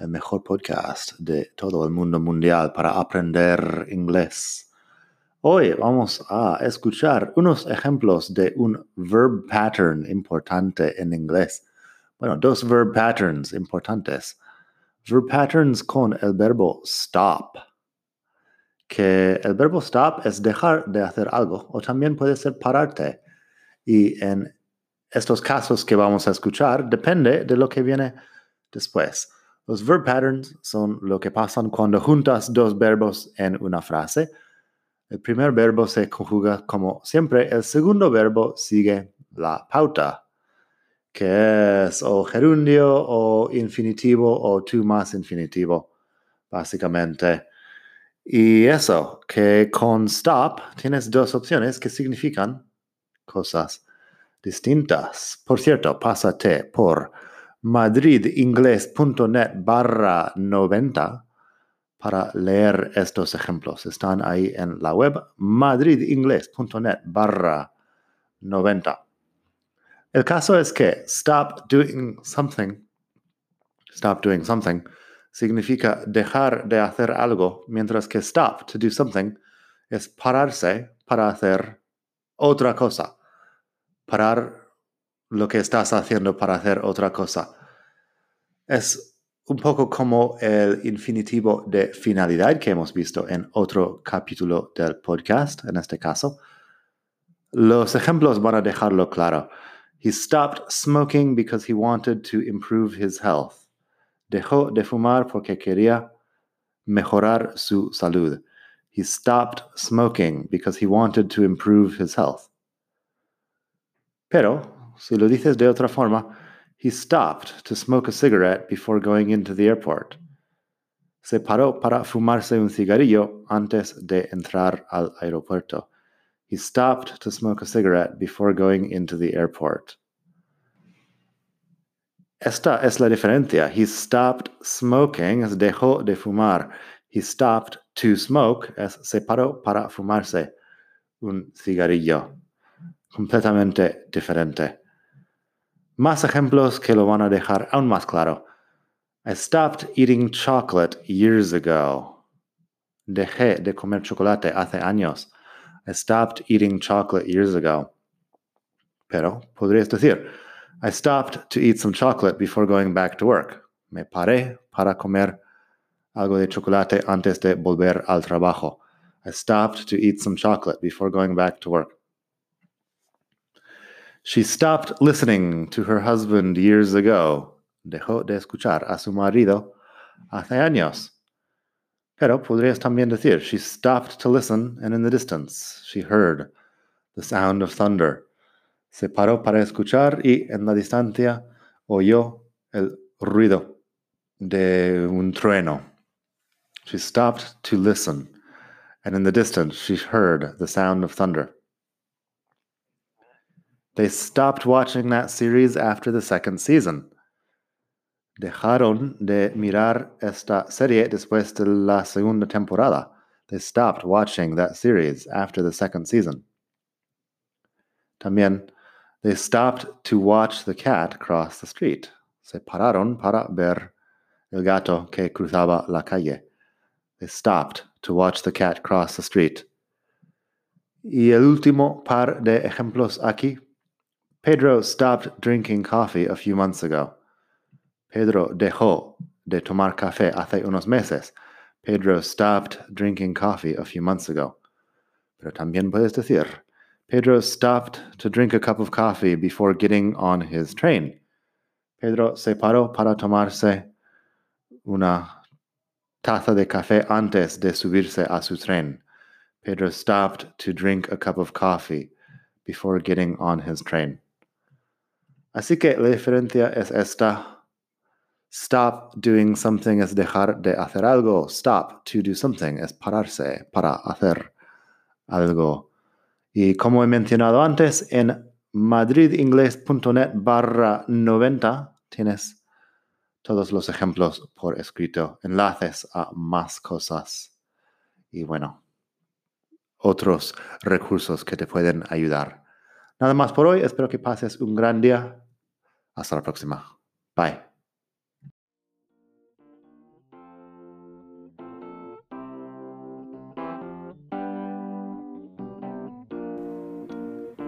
el mejor podcast de todo el mundo mundial para aprender inglés. Hoy vamos a escuchar unos ejemplos de un verb pattern importante en inglés. Bueno, dos verb patterns importantes. Verb patterns con el verbo stop. Que el verbo stop es dejar de hacer algo o también puede ser pararte. Y en estos casos que vamos a escuchar depende de lo que viene después. Los verb patterns son lo que pasan cuando juntas dos verbos en una frase. El primer verbo se conjuga como siempre, el segundo verbo sigue la pauta, que es o gerundio o infinitivo o tú más infinitivo, básicamente. Y eso, que con stop tienes dos opciones que significan cosas distintas. Por cierto, pásate por madridingles.net barra 90 para leer estos ejemplos. Están ahí en la web madridingles.net barra 90. El caso es que stop doing something, stop doing something, significa dejar de hacer algo, mientras que stop to do something es pararse para hacer otra cosa. Parar lo que estás haciendo para hacer otra cosa. Es un poco como el infinitivo de finalidad que hemos visto en otro capítulo del podcast, en este caso. Los ejemplos van a dejarlo claro. He stopped smoking because he wanted to improve his health. Dejó de fumar porque quería mejorar su salud. He stopped smoking because he wanted to improve his health. Pero Si lo dices de otra forma, he stopped to smoke a cigarette before going into the airport. Se paró para fumarse un cigarrillo antes de entrar al aeropuerto. He stopped to smoke a cigarette before going into the airport. Esta es la diferencia. He stopped smoking es dejó de fumar. He stopped to smoke es se paró para fumarse un cigarrillo. Completamente diferente. Más ejemplos que lo van a dejar aún más claro. I stopped eating chocolate years ago. Dejé de comer chocolate hace años. I stopped eating chocolate years ago. Pero podrías decir, I stopped to eat some chocolate before going back to work. Me paré para comer algo de chocolate antes de volver al trabajo. I stopped to eat some chocolate before going back to work. She stopped listening to her husband years ago. Dejó de escuchar a su marido hace años. Pero podrías también decir, she stopped to listen and in the distance she heard the sound of thunder. Se paró para escuchar y en la distancia oyó el ruido de un trueno. She stopped to listen and in the distance she heard the sound of thunder. They stopped watching that series after the second season. Dejaron de mirar esta serie después de la segunda temporada. They stopped watching that series after the second season. También, they stopped to watch the cat cross the street. Se pararon para ver el gato que cruzaba la calle. They stopped to watch the cat cross the street. Y el último par de ejemplos aquí Pedro stopped drinking coffee a few months ago. Pedro dejó de tomar café hace unos meses. Pedro stopped drinking coffee a few months ago. Pero también puedes decir, Pedro stopped to drink a cup of coffee before getting on his train. Pedro se paró para tomarse una taza de café antes de subirse a su tren. Pedro stopped to drink a cup of coffee before getting on his train. Así que la diferencia es esta. Stop doing something es dejar de hacer algo. Stop to do something es pararse para hacer algo. Y como he mencionado antes, en madridingles.net barra 90 tienes todos los ejemplos por escrito, enlaces a más cosas y bueno, otros recursos que te pueden ayudar. Nada más por hoy, espero que pases un gran día. Hasta la próxima. Bye.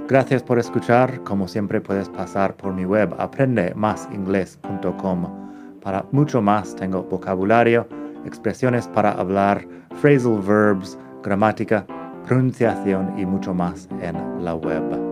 Gracias por escuchar. Como siempre puedes pasar por mi web aprendemasingles.com. Para mucho más tengo vocabulario, expresiones para hablar, phrasal verbs, gramática, pronunciación y mucho más en la web.